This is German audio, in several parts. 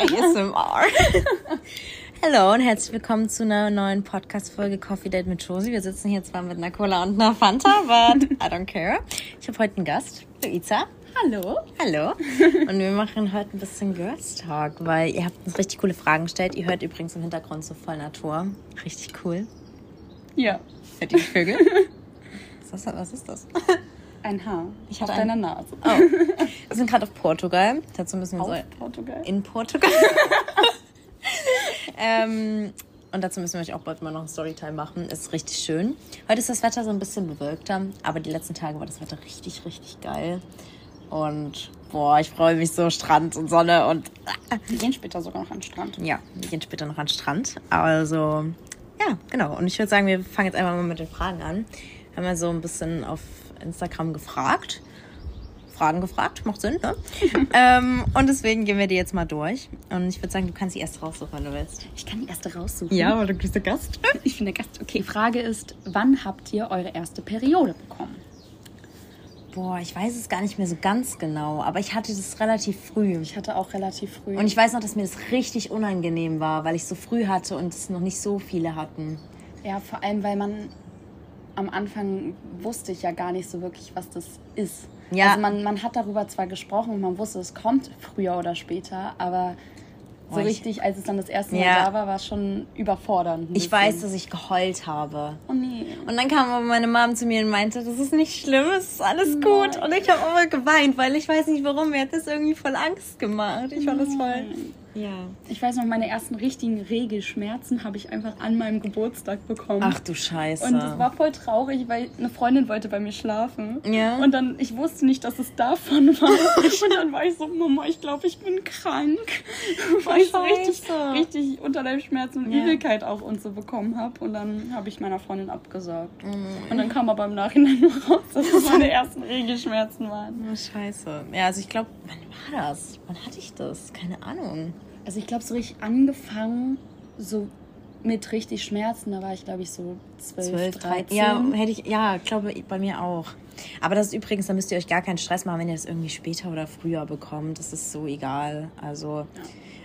ASMR. Hallo und herzlich willkommen zu einer neuen Podcast-Folge Coffee Date mit Josie. Wir sitzen hier zwar mit einer Cola und einer Fanta, but I don't care. Ich habe heute einen Gast, Luisa. Hallo. Hallo. Und wir machen heute ein bisschen Girls Talk, weil ihr habt uns richtig coole Fragen gestellt. Ihr hört übrigens im Hintergrund so voll Natur. Richtig cool. Ja. Hört ihr die Vögel? Was ist das? Ein Haar. Ich hatte ein- deiner Nase. Oh. Wir sind gerade auf Portugal. Dazu müssen wir Auf so Portugal. in Portugal. ähm, und dazu müssen wir euch auch bald mal noch ein Storytime machen. Ist richtig schön. Heute ist das Wetter so ein bisschen bewölkter, aber die letzten Tage war das Wetter richtig, richtig geil. Und boah, ich freue mich so, Strand und Sonne und Wir gehen später sogar noch an den Strand. ja, wir gehen später noch an den Strand. Also, ja, genau. Und ich würde sagen, wir fangen jetzt einfach mal mit den Fragen an. Wir haben ja so ein bisschen auf Instagram gefragt. Fragen gefragt, macht Sinn, ne? ähm, und deswegen gehen wir die jetzt mal durch. Und ich würde sagen, du kannst die erste raussuchen, wenn du willst. Ich kann die erste raussuchen. weil du bist der Gast. Ich bin der Gast. Okay, Frage ist, wann habt ihr eure erste Periode bekommen? Boah, ich weiß es gar nicht mehr so ganz genau, aber ich hatte das relativ früh. Ich hatte auch relativ früh. Und ich weiß noch, dass mir das richtig unangenehm war, weil ich so früh hatte und es noch nicht so viele hatten. ja, vor allem, weil man am Anfang wusste ich ja gar nicht so wirklich, was das ist. Ja. Also man, man hat darüber zwar gesprochen und man wusste, es kommt früher oder später, aber so Oh, ich- richtig, als es dann das erste Mal Ja. da war, war es schon überfordernd. Ich weiß, dass ich geheult habe. Oh nee. Und dann kam aber meine Mom zu mir und meinte, das ist nicht schlimm, es ist alles gut. Und ich habe aber geweint, weil ich weiß nicht warum. Mir hat das irgendwie voll Angst gemacht. Ich fand das voll. Ja. Ich weiß noch, meine ersten richtigen Regelschmerzen habe ich einfach an meinem Geburtstag bekommen. Ach du Scheiße. Und es war voll traurig, weil eine Freundin wollte bei mir schlafen. Ja. Und dann, ich wusste nicht, dass es davon war. Und dann war ich so, Mama, ich glaube, ich bin krank. Weil ich so richtig, richtig Unterleibschmerzen und Ja. Übelkeit auch und so bekommen habe. Und dann habe ich meiner Freundin abgesagt. Mhm. Und dann kam aber im Nachhinein nur raus, dass es meine ersten Regelschmerzen waren. Oh, Scheiße. Ja, also ich glaube, wann war das? Wann hatte ich das? Keine Ahnung. Also ich glaube, so richtig angefangen, so mit richtig Schmerzen, da war ich, glaube ich, so 12, 12, 13. 13. Ja, hätte ich, ja, glaube bei mir auch. Aber das ist übrigens, da müsst ihr euch gar keinen Stress machen, wenn ihr das irgendwie später oder früher bekommt. Das ist so egal. Also,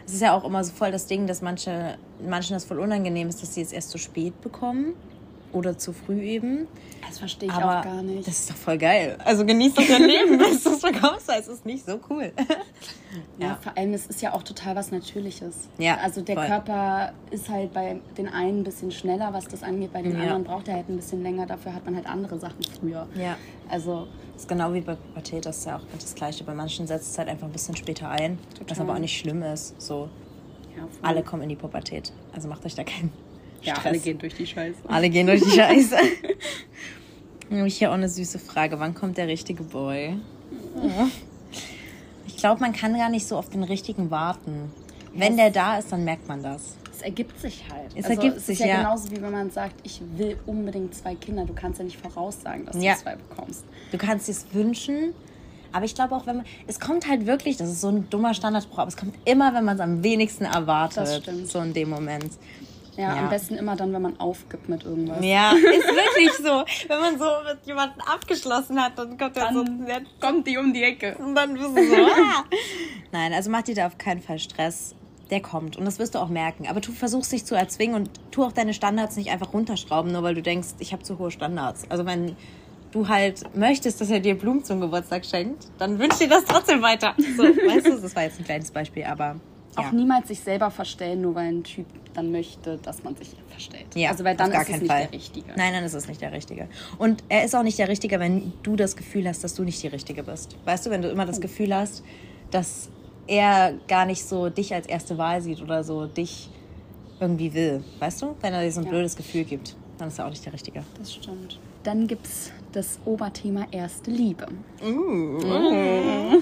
es ist ja auch immer so voll das Ding, dass manche, manchen das voll unangenehm ist, dass sie es erst zu spät bekommen. Oder zu früh eben. Das verstehe ich Aber auch gar nicht. das ist doch voll geil. Also genieß doch dein Leben, bis du es bekommst, weil es ist nicht so cool. Ja, Ja. vor allem, es ist ja auch total was Natürliches. Ja, Also der voll. Körper ist halt bei den einen ein bisschen schneller, was das angeht, bei den Ja. anderen braucht er halt ein bisschen länger, dafür hat man halt andere Sachen früher. Ja. Also, Das ist genau wie bei Pubertät, das ist ja auch das Gleiche. Bei manchen setzt es halt einfach ein bisschen später ein, was Total. aber auch nicht schlimm ist. So, ja, alle kommen in die Pubertät. Also macht euch da keinen ja, Stress. alle gehen durch die Scheiße. Alle gehen durch die Scheiße. Dann habe ich hier auch eine süße Frage. Wann kommt der richtige Boy? Ich glaube, man kann gar nicht so auf den richtigen warten. Wenn der da ist, dann merkt man das. Es ergibt sich halt. Es also, ergibt es sich, ist ja, ja. genauso wie wenn man sagt, ich will unbedingt zwei Kinder. Du kannst ja nicht voraussagen, dass Ja. du zwei bekommst. Du kannst es wünschen, aber ich glaube auch, wenn man. Es kommt halt wirklich, das ist so ein dummer Standardspruch, aber es kommt immer, wenn man es am wenigsten erwartet. Das stimmt. So in dem Moment. Ja, Ja. am besten immer dann, wenn man aufgibt mit irgendwas. Ja, ist wirklich so. Wenn man so mit jemandem abgeschlossen hat, dann kommt er so. Dann kommt die um die Ecke. Und dann bist du so. Ah. Nein, also mach dir da auf keinen Fall Stress. Der kommt und das wirst du auch merken. Aber du versuchst dich zu erzwingen und tu auch deine Standards nicht einfach runterschrauben, nur weil du denkst, ich habe zu hohe Standards. Also wenn du halt möchtest, dass er dir Blumen zum Geburtstag schenkt, dann wünsch dir das trotzdem weiter. So, weißt du, das war jetzt ein kleines Beispiel, aber Auch niemals sich selber verstellen, nur weil ein Typ dann möchte, dass man sich verstellt. Ja, also weil dann ist es nicht Fall. der Richtige. Nein, dann ist es nicht der Richtige. Und er ist auch nicht der Richtige, wenn du das Gefühl hast, dass du nicht die Richtige bist. Weißt du, wenn du immer das Gefühl hast, dass er gar nicht so dich als erste Wahl sieht oder so dich irgendwie will. Weißt du? Wenn er dir so ein Ja. blödes Gefühl gibt, dann ist er auch nicht der Richtige. Das stimmt. Dann gibt es das Oberthema erste Liebe. Uh.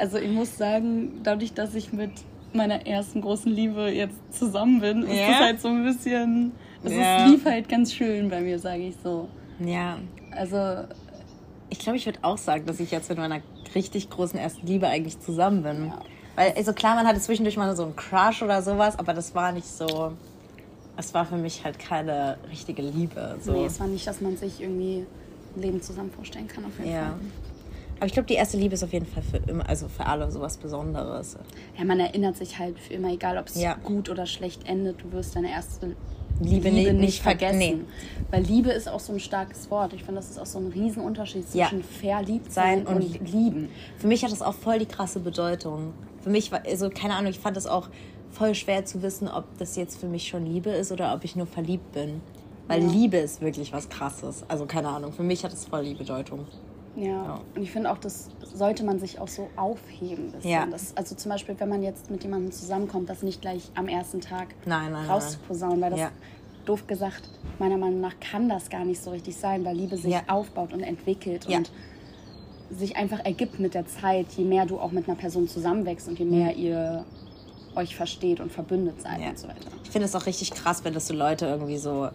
Also ich muss sagen, dadurch, dass ich mit meiner ersten großen Liebe jetzt zusammen bin, ist Ja? das halt so ein bisschen. Es ist, lief halt ganz schön bei mir, sage ich so. Ja, Also ich glaube, ich würde auch sagen, dass ich jetzt mit meiner richtig großen ersten Liebe eigentlich zusammen bin. Ja. Weil, also klar, man hatte zwischendurch mal so einen Crush oder sowas, aber das war nicht so. Es war für mich halt keine richtige Liebe. So. nee, es war nicht, dass man sich irgendwie ein Leben zusammen vorstellen kann auf jeden Ja. Fall. Aber ich glaube, die erste Liebe ist auf jeden Fall für immer, also für alle sowas Besonderes. Ja, man erinnert sich halt für immer, egal ob es Ja. gut oder schlecht endet, du wirst deine erste Liebe Liebe, nicht, nicht ver- vergessen. nee. Weil Liebe ist auch so ein starkes Wort. Ich finde, das ist auch so ein Riesenunterschied Ja. zwischen verliebt sein Sein und, und- lieben. Für mich hat das auch voll die krasse Bedeutung. Für mich war, also keine Ahnung, ich fand es auch voll schwer zu wissen, ob das jetzt für mich schon Liebe ist oder ob ich nur verliebt bin. Weil Ja. Liebe ist wirklich was Krasses. Also keine Ahnung, für mich hat es voll die Bedeutung. Ja. Ja. Und ich finde auch, das sollte man sich auch so aufheben. Ja. Das, also zum Beispiel, wenn man jetzt mit jemandem zusammenkommt, das nicht gleich am ersten Tag Nein, nein, rauszuposaunen, weil das Ja. doof gesagt, meiner Meinung nach kann das gar nicht so richtig sein, weil Liebe sich Ja. aufbaut und entwickelt und sich einfach ergibt mit der Zeit, je mehr du auch mit einer Person zusammenwächst und je mehr ihr euch versteht und verbündet seid und so weiter. Ich finde es auch richtig krass, wenn das so Leute irgendwie so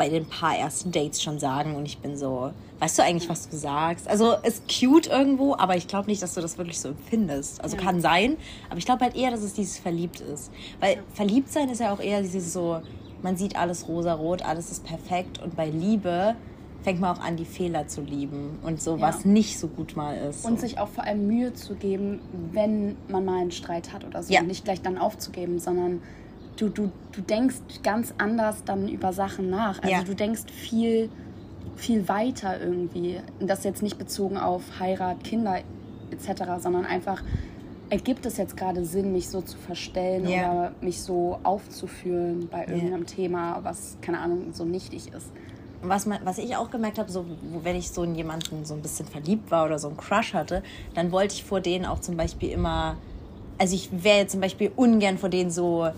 bei den paar ersten Dates schon sagen und ich bin so, weißt du eigentlich, was du sagst? Also ist cute irgendwo, aber ich glaube nicht, dass du das wirklich so empfindest. Also Ja. kann sein, aber ich glaube halt eher, dass es dieses verliebt ist. Weil verliebt sein ist ja auch eher dieses so, man sieht alles rosarot, alles ist perfekt und bei Liebe fängt man auch an, die Fehler zu lieben und so, Ja. was nicht so gut mal ist. Und sich auch vor allem Mühe zu geben, wenn man mal einen Streit hat oder so. Ja. Nicht gleich dann aufzugeben, sondern du, du, du denkst ganz anders dann über Sachen nach. Also Ja. du denkst viel, viel weiter irgendwie. Und das jetzt nicht bezogen auf Heirat, Kinder etc., sondern einfach, ergibt es jetzt gerade Sinn, mich so zu verstellen Ja. oder mich so aufzuführen bei irgendeinem Thema, was, keine Ahnung, so nichtig ist. was, man, was ich auch gemerkt habe, so, wenn ich so in jemanden so ein bisschen verliebt war oder so einen Crush hatte, dann wollte ich vor denen auch zum Beispiel immer, also ich wäre jetzt zum Beispiel ungern vor denen so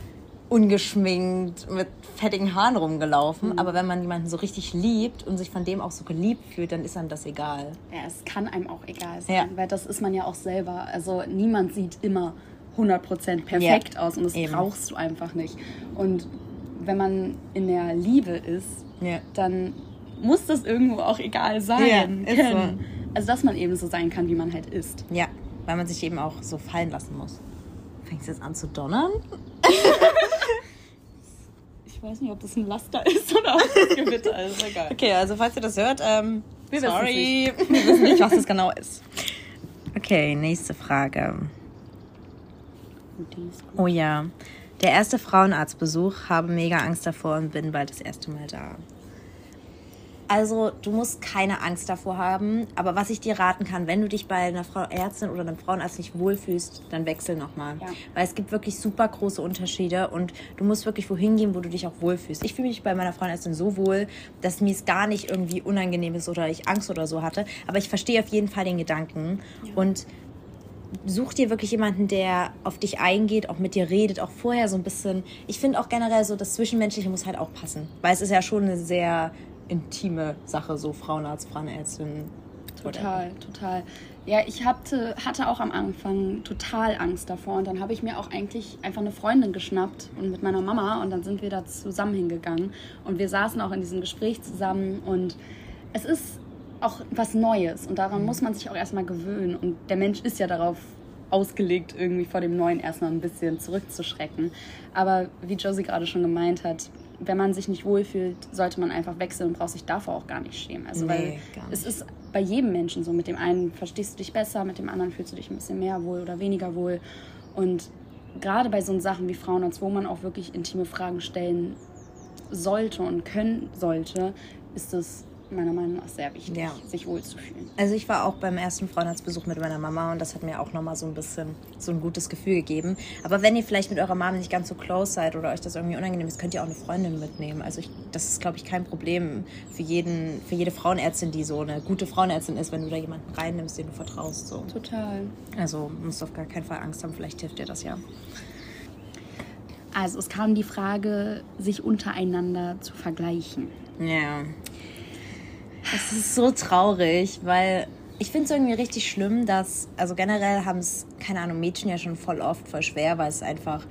ungeschminkt mit fettigen Haaren rumgelaufen. Aber wenn man jemanden so richtig liebt und sich von dem auch so geliebt fühlt, dann ist einem das egal. Ja, es kann einem auch egal sein, Ja. weil das ist man ja auch selber. Also niemand sieht immer 100% perfekt aus und das eben. brauchst du einfach nicht. Und wenn man in der Liebe ist, Ja. dann muss das irgendwo auch egal sein. Ja, können. Also dass man eben so sein kann, wie man halt ist. Ja, weil man sich eben auch so fallen lassen muss. Fängst du jetzt an zu donnern? Ich weiß nicht, ob das ein Laster ist oder ob das Gewitter ist. Egal. Okay, also falls ihr das hört, ähm, Wir sorry. Wir wissen nicht, was das genau ist. Okay, nächste Frage. Oh ja. Der erste Frauenarztbesuch, habe mega Angst davor und bin bald das erste Mal da. Also, du musst keine Angst davor haben, aber was ich dir raten kann, wenn du dich bei einer Frau Ärztin oder einem Frauenarzt nicht wohlfühlst, dann wechsel nochmal. Ja. Weil es gibt wirklich super große Unterschiede und du musst wirklich wohin gehen, wo du dich auch wohlfühlst. Ich fühle mich bei meiner Frauenärztin so wohl, dass mir es gar nicht irgendwie unangenehm ist oder ich Angst oder so hatte, aber ich verstehe auf jeden Fall den Gedanken und such dir wirklich jemanden, der auf dich eingeht, auch mit dir redet, auch vorher so ein bisschen. Ich finde auch generell so, das Zwischenmenschliche muss halt auch passen. Weil es ist ja schon eine sehr intime Sache, so Frauenarzt, Frauenärztin. Total, total. Ja, ich hatte, hatte auch am Anfang total Angst davor und dann habe ich mir auch eigentlich einfach eine Freundin geschnappt und mit meiner Mama und dann sind wir da zusammen hingegangen und wir saßen auch in diesem Gespräch zusammen und es ist auch was Neues und daran muss man sich auch erstmal gewöhnen und der Mensch ist ja darauf ausgelegt, irgendwie vor dem Neuen erstmal ein bisschen zurückzuschrecken. Aber wie Josie gerade schon gemeint hat, wenn man sich nicht wohlfühlt, sollte man einfach wechseln und braucht sich davor auch gar nicht schämen. Also Nee, weil es ist bei jedem Menschen so. Mit dem einen verstehst du dich besser, mit dem anderen fühlst du dich ein bisschen mehr wohl oder weniger wohl. Und gerade bei so Sachen wie Frauenarzt, wo man auch wirklich intime Fragen stellen sollte und können sollte, ist es meiner Meinung nach sehr wichtig, Ja. sich wohlzufühlen. Also ich war auch beim ersten Frauenarztbesuch mit meiner Mama und das hat mir auch nochmal so ein bisschen so ein gutes Gefühl gegeben. Aber wenn ihr vielleicht mit eurer Mama nicht ganz so close seid oder euch das irgendwie unangenehm ist, könnt ihr auch eine Freundin mitnehmen. Also ich, das ist, glaube ich, kein Problem für jeden, für jede Frauenärztin, die so eine gute Frauenärztin ist, wenn du da jemanden reinnimmst, den du vertraust. So. Total. Also musst du auf gar keinen Fall Angst haben, vielleicht hilft dir das ja. Also es kam die Frage, sich untereinander zu vergleichen. Ja. Es ist so traurig, weil ich finde es irgendwie richtig schlimm, dass, also generell haben es, keine Ahnung, Mädchen ja schon voll oft voll schwer, weil es einfach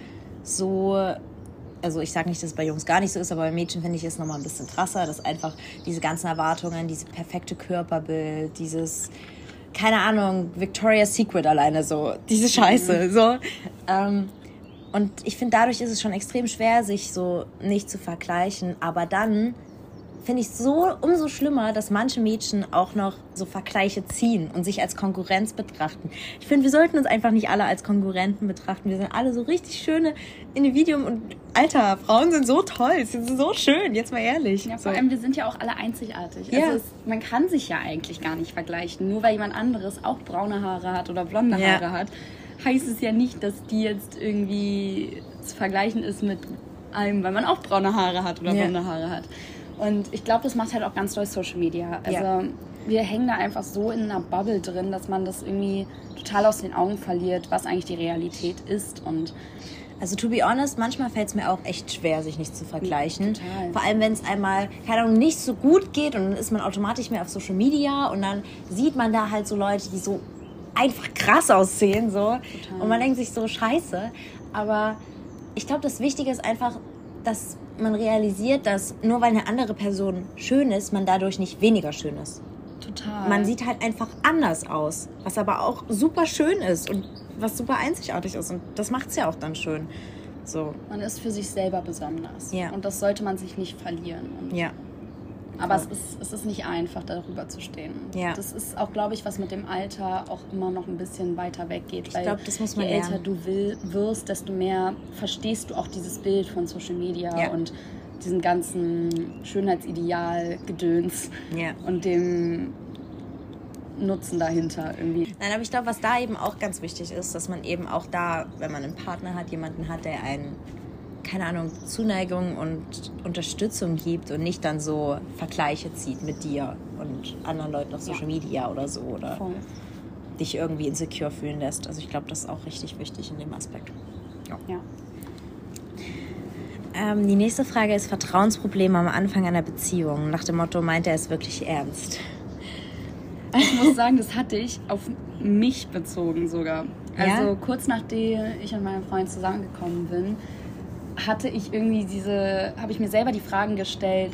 so, also ich sage nicht, dass es bei Jungs gar nicht so ist, aber bei Mädchen finde ich es nochmal ein bisschen krasser, dass einfach diese ganzen Erwartungen, diese perfekte Körperbild, dieses, keine Ahnung, Victoria's Secret alleine so, diese Scheiße, so. Ähm, und ich finde, dadurch ist es schon extrem schwer, sich so nicht zu vergleichen, aber dann finde ich so umso schlimmer, dass manche Mädchen auch noch so Vergleiche ziehen und sich als Konkurrenz betrachten. Ich finde, wir sollten uns einfach nicht alle als Konkurrenten betrachten. Wir sind alle so richtig schöne Individuen und Alter, Frauen sind so toll, sie sind so schön, jetzt mal ehrlich. Ja, vor allem, wir sind ja auch alle einzigartig. Ja. Also es, man kann sich ja eigentlich gar nicht vergleichen. Nur weil jemand anderes auch braune Haare hat oder blonde ja. Haare hat, heißt es ja nicht, dass die jetzt irgendwie zu vergleichen ist mit einem, weil man auch braune Haare hat oder blonde Haare hat. Und ich glaube, das macht halt auch ganz doll Social Media. Also ja. wir hängen da einfach so in einer Bubble drin, dass man das irgendwie total aus den Augen verliert, was eigentlich die Realität ist. Und also to be honest, manchmal fällt es mir auch echt schwer, sich nicht zu vergleichen. Total. Vor allem, wenn es einmal, keine Ahnung, nicht so gut geht und dann ist man automatisch mehr auf Social Media und dann sieht man da halt so Leute, die so einfach krass aussehen. So. Total. Und man denkt sich so, scheiße. Aber ich glaube, das Wichtige ist einfach, dass man realisiert, dass nur weil eine andere Person schön ist, man dadurch nicht weniger schön ist. Total. Man sieht halt einfach anders aus, was aber auch super schön ist und was super einzigartig ist. Und das macht es ja auch dann schön. So. Man ist für sich selber besonders. Ja. Und das sollte man sich nicht verlieren. Und ja. Aber es ist, es ist nicht einfach, darüber zu stehen. Ja. Das ist auch, glaube ich, was mit dem Alter auch immer noch ein bisschen weiter weggeht. Ich glaube, das muss man Je älter du will, wirst, desto mehr verstehst du auch dieses Bild von Social Media ja. und diesen ganzen Schönheitsideal-Gedöns ja. und dem Nutzen dahinter irgendwie. Nein, aber ich glaube, was da eben auch ganz wichtig ist, dass man eben auch da, wenn man einen Partner hat, jemanden hat, der einen keine Ahnung, Zuneigung und Unterstützung gibt und nicht dann so Vergleiche zieht mit dir und anderen Leuten auf Social ja. Media oder so oder Voll. dich irgendwie insecure fühlen lässt. Also ich glaube, das ist auch richtig wichtig in dem Aspekt. Ja. ja. Ähm, die nächste Frage ist Vertrauensprobleme am Anfang einer Beziehung. Nach dem Motto, meint er es wirklich ernst? Ich muss sagen, das hatte ich auf mich bezogen sogar. Also ja? kurz nachdem ich und mein Freund zusammengekommen bin, hatte ich irgendwie diese, habe ich mir selber die Fragen gestellt,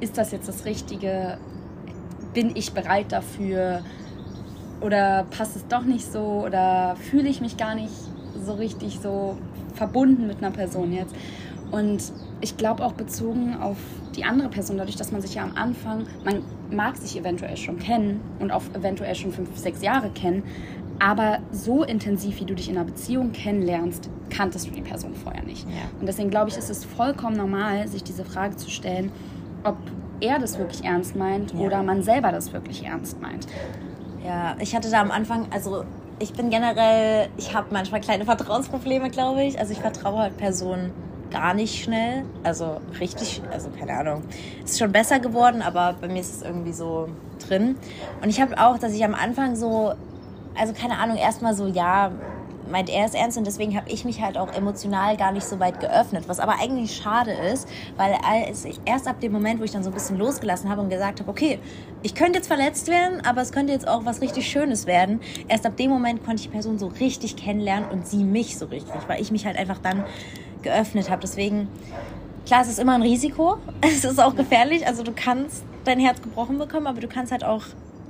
ist das jetzt das Richtige? Bin ich bereit dafür? Oder passt es doch nicht so? Oder fühle ich mich gar nicht so richtig so verbunden mit einer Person jetzt? Und ich glaube auch bezogen auf die andere Person, dadurch, dass man sich ja am Anfang, man mag sich eventuell schon kennen und auch eventuell schon fünf, sechs Jahre kennen, aber so intensiv, wie du dich in einer Beziehung kennenlernst, kanntest du die Person vorher nicht. Ja. Und deswegen glaube ich, ist es vollkommen normal, sich diese Frage zu stellen, ob er das wirklich ernst meint ja. oder man selber das wirklich ernst meint. Ja, ich hatte da am Anfang, also ich bin generell, ich habe manchmal kleine Vertrauensprobleme, glaube ich. Also ich vertraue halt Personen gar nicht schnell. Also richtig, also keine Ahnung. Es ist schon besser geworden, aber bei mir ist es irgendwie so drin. Und ich habe auch, dass ich am Anfang so, also keine Ahnung, erstmal so, ja, meint er es ernst und deswegen habe ich mich halt auch emotional gar nicht so weit geöffnet, was aber eigentlich schade ist, weil als ich erst ab dem Moment, wo ich dann so ein bisschen losgelassen habe und gesagt habe, okay, ich könnte jetzt verletzt werden, aber es könnte jetzt auch was richtig Schönes werden, erst ab dem Moment konnte ich die Person so richtig kennenlernen und sie mich so richtig, weil ich mich halt einfach dann geöffnet habe. Deswegen, klar, es ist immer ein Risiko, es ist auch gefährlich, also du kannst dein Herz gebrochen bekommen, aber du kannst halt auch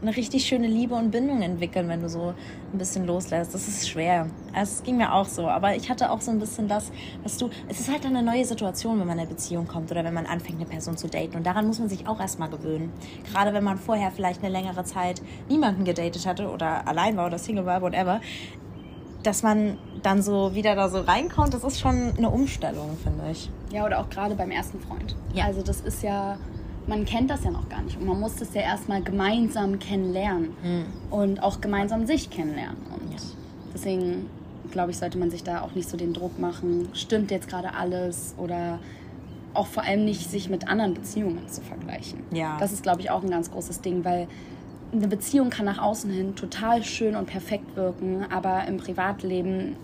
eine richtig schöne Liebe und Bindung entwickeln, wenn du so ein bisschen loslässt. Das ist schwer. Es ging mir auch so. Aber ich hatte auch so ein bisschen das, was du. Es ist halt eine neue Situation, wenn man in eine Beziehung kommt oder wenn man anfängt, eine Person zu daten. Und daran muss man sich auch erstmal gewöhnen. Gerade wenn man vorher vielleicht eine längere Zeit niemanden gedatet hatte oder allein war oder Single war, whatever. Dass man dann so wieder da so reinkommt, das ist schon eine Umstellung, finde ich. Ja, oder auch gerade beim ersten Freund. Ja. Also das ist ja man kennt das ja noch gar nicht und man muss das ja erstmal gemeinsam kennenlernen mhm. und auch gemeinsam sich kennenlernen. Und ja. deswegen glaube ich, sollte man sich da auch nicht so den Druck machen, stimmt jetzt gerade alles oder auch vor allem nicht sich mit anderen Beziehungen zu vergleichen. Ja. Das ist, glaube ich, auch ein ganz großes Ding, weil eine Beziehung kann nach außen hin total schön und perfekt wirken, aber im Privatleben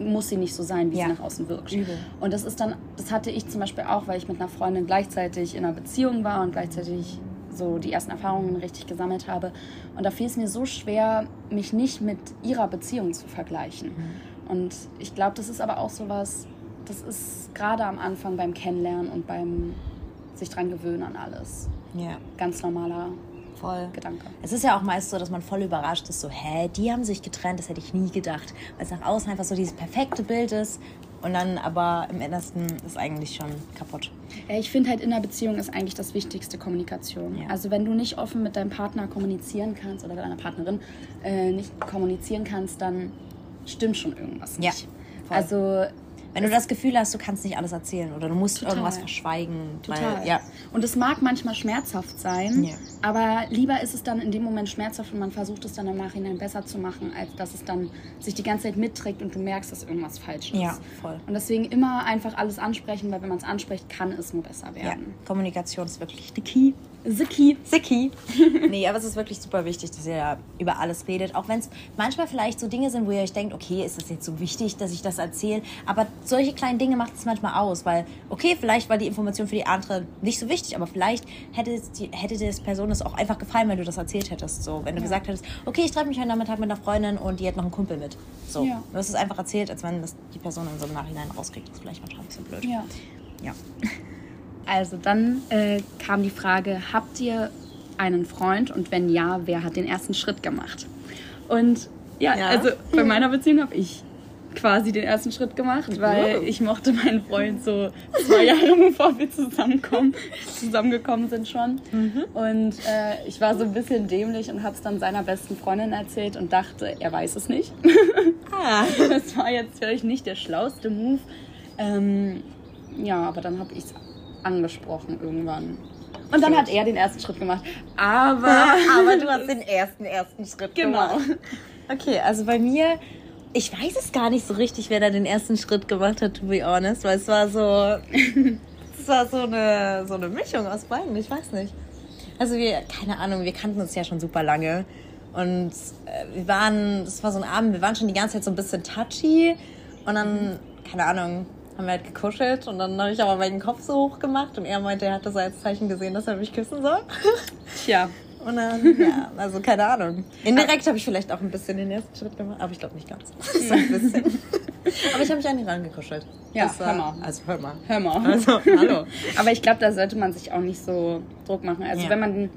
muss sie nicht so sein, wie ja. sie nach außen wirkt. Übel. Und das ist dann, das hatte ich zum Beispiel auch, weil ich mit einer Freundin gleichzeitig in einer Beziehung war und gleichzeitig so die ersten Erfahrungen richtig gesammelt habe. Und da fiel es mir so schwer, mich nicht mit ihrer Beziehung zu vergleichen. Mhm. Und ich glaube, das ist aber auch so was, das ist gerade am Anfang beim Kennenlernen und beim sich dran gewöhnen an alles. Ja. Ganz normaler Voll. Gedanke. Es ist ja auch meist so, dass man voll überrascht ist, so, hä, die haben sich getrennt, das hätte ich nie gedacht. Weil es nach außen einfach so dieses perfekte Bild ist. Und dann aber im Innersten ist eigentlich schon kaputt. Ja, ich finde halt in einer Beziehung ist eigentlich das Wichtigste Kommunikation. Ja. Also wenn du nicht offen mit deinem Partner kommunizieren kannst oder deiner Partnerin äh, nicht kommunizieren kannst, dann stimmt schon irgendwas Ja, nicht. voll. Also Wenn du das Gefühl hast, du kannst nicht alles erzählen oder du musst Total. irgendwas verschweigen. Total. Weil, ja, Und es mag manchmal schmerzhaft sein, Ja. aber lieber ist es dann in dem Moment schmerzhaft und man versucht es dann im Nachhinein besser zu machen, als dass es dann sich die ganze Zeit mitträgt und du merkst, dass irgendwas falsch ist. Ja, voll. Und deswegen immer einfach alles ansprechen, weil wenn man es anspricht, kann es nur besser ja. werden. Kommunikation ist wirklich the key. Key. Sicky. nee, aber es ist wirklich super wichtig, dass ihr da über alles redet. Auch wenn es manchmal vielleicht so Dinge sind, wo ihr euch denkt, okay, ist das jetzt so wichtig, dass ich das erzähle? Aber solche kleinen Dinge macht es manchmal aus, weil, okay, vielleicht war die Information für die andere nicht so wichtig, aber vielleicht hätte, es die, hätte der Person das auch einfach gefallen, wenn du das erzählt hättest. So, wenn du Ja. gesagt hättest, okay, ich treffe mich heute Nachmittag mit einer Freundin und die hat noch einen Kumpel mit. So, Ja. du hast es einfach erzählt, als wenn das die Person in so einem Nachhinein rauskriegt. Das ist vielleicht manchmal ein bisschen blöd. Ja. ja. Also dann äh, kam die Frage, habt ihr einen Freund und wenn ja, wer hat den ersten Schritt gemacht? Und ja, Ja. also bei meiner Beziehung habe ich quasi den ersten Schritt gemacht, weil Wow. ich mochte meinen Freund so zwei Jahre bevor wir zusammenkommen, zusammengekommen sind schon. Und äh, ich war so ein bisschen dämlich und habe es dann seiner besten Freundin erzählt und dachte, er weiß es nicht. Ah. Das war jetzt vielleicht nicht der schlauste Move. Ähm, ja, aber dann habe ich es angesprochen irgendwann. Und dann hat er den ersten Schritt gemacht. Aber. Aber du hast den ersten, ersten Schritt Genau. gemacht. Okay, also bei mir, ich weiß es gar nicht so richtig, wer da den ersten Schritt gemacht hat, to be honest, weil es war so, es war so eine, so eine Mischung aus beiden, ich weiß nicht. Also wir, keine Ahnung, wir kannten uns ja schon super lange und äh, wir waren, das war so ein Abend, wir waren schon die ganze Zeit so ein bisschen touchy und dann, keine Ahnung, haben wir halt gekuschelt und dann habe ich aber meinen Kopf so hoch gemacht und er meinte, er hatte so als Zeichen gesehen, dass er mich küssen soll. Tja. Und dann, ja, also keine Ahnung. Indirekt habe ich vielleicht auch ein bisschen den ersten Schritt gemacht, aber ich glaube nicht ganz. so ein bisschen. aber ich habe mich an ihn rangekuschelt. Ja, Das war- hör mal. Also hör mal. Hör mal. Also, hallo. Aber ich glaube, da sollte man sich auch nicht so Druck machen. Also Ja. wenn man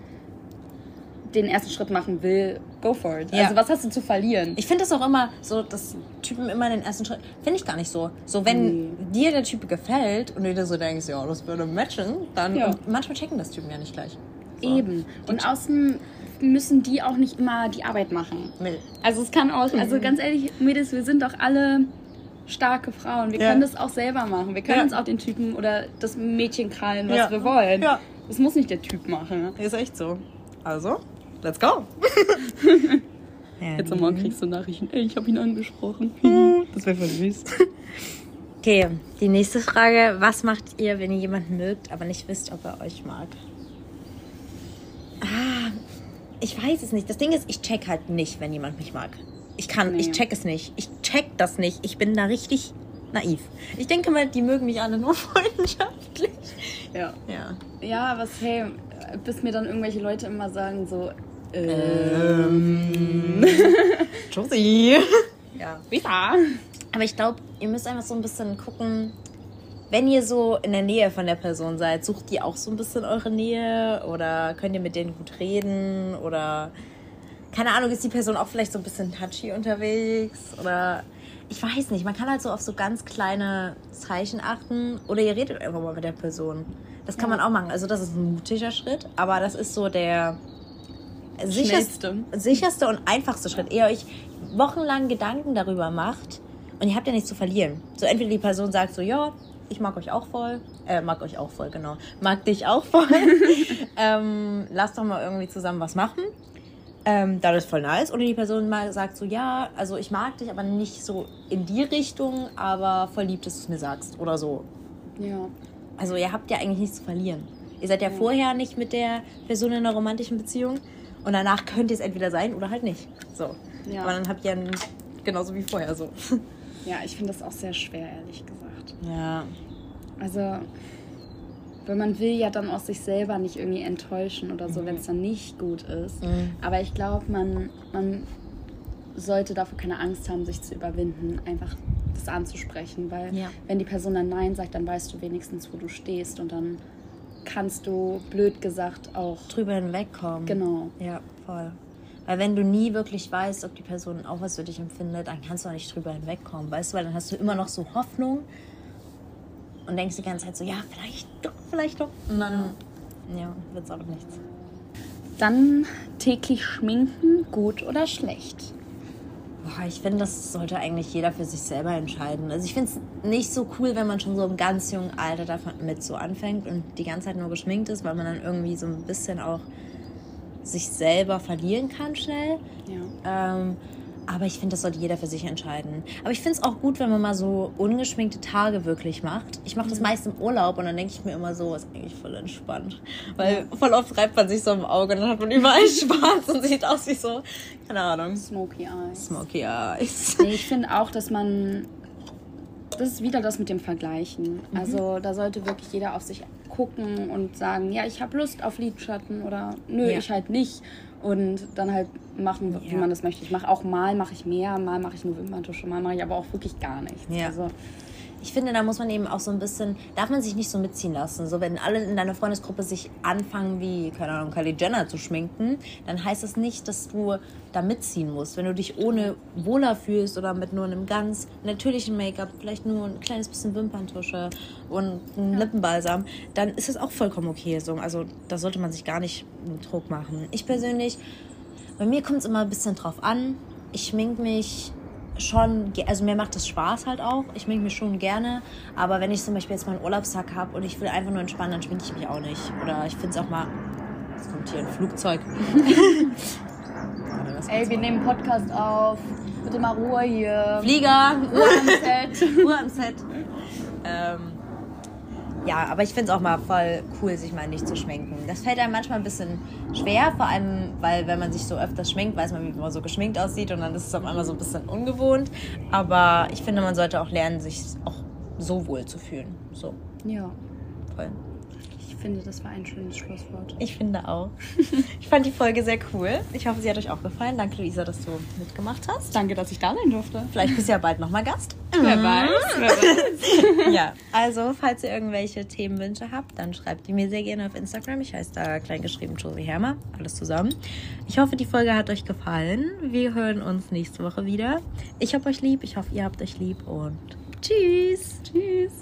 den ersten Schritt machen will, go for it. Ja. Also was hast du zu verlieren? Ich finde das auch immer so, dass Typen immer den ersten Schritt, finde ich gar nicht so. So, wenn Nee. dir der Typ gefällt und du dir so denkst, ja, das würde matchen, dann, Ja. und manchmal checken das Typen ja nicht gleich. So. Eben. Und außen müssen die auch nicht immer die Arbeit machen. Mill. Also es kann auch, also ganz ehrlich, Mädels, wir sind doch alle starke Frauen. Wir Ja. können das auch selber machen. Wir können Ja. uns auch den Typen oder das Mädchen krallen, was Ja. wir wollen. Ja. Das muss nicht der Typ machen. Ist echt so. Also, let's go. Jetzt am Morgen kriegst du Nachrichten, ey, ich habe ihn angesprochen. Das wäre voll süß. Okay, die nächste Frage. Was macht ihr, wenn ihr jemanden mögt, aber nicht wisst, ob er euch mag? Ah, ich weiß es nicht. Das Ding ist, ich check halt nicht, wenn jemand mich mag. Ich kann, Nee. ich check es nicht. Ich check das nicht. Ich bin da richtig naiv. Ich denke mal, die mögen mich alle nur freundschaftlich. Ja. Ja. Ja, was, hey, bis mir dann irgendwelche Leute immer sagen so, Ähm. Josie. Ja. Visa. Aber ich glaube, ihr müsst einfach so ein bisschen gucken, wenn ihr so in der Nähe von der Person seid, sucht ihr auch so ein bisschen eure Nähe oder könnt ihr mit denen gut reden oder keine Ahnung, ist die Person auch vielleicht so ein bisschen touchy unterwegs oder ich weiß nicht, man kann halt so auf so ganz kleine Zeichen achten oder ihr redet einfach mal mit der Person. Das kann Ja. man auch machen. Also das ist ein mutiger Schritt, aber das ist so der sicherste, Schnellste. sicherste und einfachste Schritt. Ihr euch wochenlang Gedanken darüber macht und ihr habt ja nichts zu verlieren. So entweder die Person sagt so, ja, ich mag euch auch voll, äh, mag euch auch voll, genau, mag dich auch voll. ähm, lasst doch mal irgendwie zusammen was machen. Ähm, ist voll nice. Oder die Person mal sagt so, ja, also ich mag dich, aber nicht so in die Richtung, aber voll lieb, dass du es mir sagst. Oder so. Ja. Also ihr habt ja eigentlich nichts zu verlieren. Ihr seid ja vorher nicht mit der Person in einer romantischen Beziehung und danach könnt ihr es entweder sein oder halt nicht. So. Ja. Aber dann habt ihr einen, genauso wie vorher so. Ja, ich finde das auch sehr schwer, ehrlich gesagt. Ja. Also, weil man will ja dann auch sich selber nicht irgendwie enttäuschen oder so, wenn es dann nicht gut ist. Mhm. Aber ich glaube, man, man sollte dafür keine Angst haben, sich zu überwinden, einfach das anzusprechen. Weil Ja. wenn die Person dann Nein sagt, dann weißt du wenigstens, wo du stehst und dann kannst du, blöd gesagt, auch Drüber hinwegkommen. Genau. Ja, voll. Weil wenn du nie wirklich weißt, ob die Person auch was für dich empfindet, dann kannst du auch nicht drüber hinwegkommen, weißt du? Weil dann hast du immer noch so Hoffnung und denkst die ganze Zeit so, ja, vielleicht doch, vielleicht doch. Und dann, ja, wird's auch nichts. Dann täglich schminken, gut oder schlecht? Boah, ich finde, das sollte eigentlich jeder für sich selber entscheiden. Also ich finde es nicht so cool, wenn man schon so im ganz jungen Alter damit so anfängt und die ganze Zeit nur geschminkt ist, weil man dann irgendwie so ein bisschen auch sich selber verlieren kann schnell. Ja. Ähm, aber ich finde, das sollte jeder für sich entscheiden. Aber ich finde es auch gut, wenn man mal so ungeschminkte Tage wirklich macht. Ich mache das meist im Urlaub und dann denke ich mir immer so, ist eigentlich voll entspannt. Weil voll oft reibt man sich so im Auge und dann hat man überall schwarz und sieht aus wie so, keine Ahnung, Smoky Eyes. Smoky Eyes. Nee, ich finde auch, dass man. Das ist wieder das mit dem Vergleichen. Mhm. Also da sollte wirklich jeder auf sich gucken und sagen, ja, ich habe Lust auf Lidschatten oder nö, Ja. ich halt nicht. Und dann halt machen, wie Ja. man das möchte. Ich mache auch mal mache ich mehr, mal mache ich nur Wimperntusche, mal mache ich aber auch wirklich gar nichts. Ja. Also, Ich finde, da muss man eben auch so ein bisschen, darf man sich nicht so mitziehen lassen. So, wenn alle in deiner Freundesgruppe sich anfangen, wie, keine Ahnung, Kylie Jenner zu schminken, dann heißt das nicht, dass du da mitziehen musst. Wenn du dich ohne wohler fühlst oder mit nur einem ganz natürlichen Make-up, vielleicht nur ein kleines bisschen Wimperntusche und ein Lippenbalsam, dann ist das auch vollkommen okay. So, also da sollte man sich gar nicht einen Druck machen. Ich persönlich, bei mir kommt es immer ein bisschen drauf an. Ich schmink mich schon, also mir macht das Spaß halt auch. Ich schmink mich schon gerne. Aber wenn ich zum Beispiel jetzt mal einen Urlaubstag habe und ich will einfach nur entspannen, dann schminke ich mich auch nicht. Oder ich finde es auch mal. Jetzt kommt hier ein Flugzeug. Ey, wir nehmen Podcast auf. Bitte mal Ruhe hier. Flieger! Ruhe am Set. Ruhe am Set. Ähm, ja, aber ich finde es auch mal voll cool, sich mal nicht zu schminken. Das fällt einem manchmal ein bisschen schwer, vor allem, weil wenn man sich so öfters schminkt, weiß man, wie man so geschminkt aussieht und dann ist es auf einmal so ein bisschen ungewohnt. Aber ich finde, man sollte auch lernen, sich auch so wohl zu fühlen. So, Ja, voll. Ich finde, das war ein schönes Schlusswort. Ich finde auch. Ich fand die Folge sehr cool. Ich hoffe, sie hat euch auch gefallen. Danke, Luisa, dass du mitgemacht hast. Danke, dass ich da sein durfte. Vielleicht bist du ja bald nochmal Gast. Wer weiß. Wer weiß. ja, also falls ihr irgendwelche Themenwünsche habt, dann schreibt die mir sehr gerne auf Instagram. Ich heiße da kleingeschrieben Josie Hermer. Alles zusammen. Ich hoffe, die Folge hat euch gefallen. Wir hören uns nächste Woche wieder. Ich hab euch lieb. Ich hoffe, ihr habt euch lieb und tschüss. Tschüss.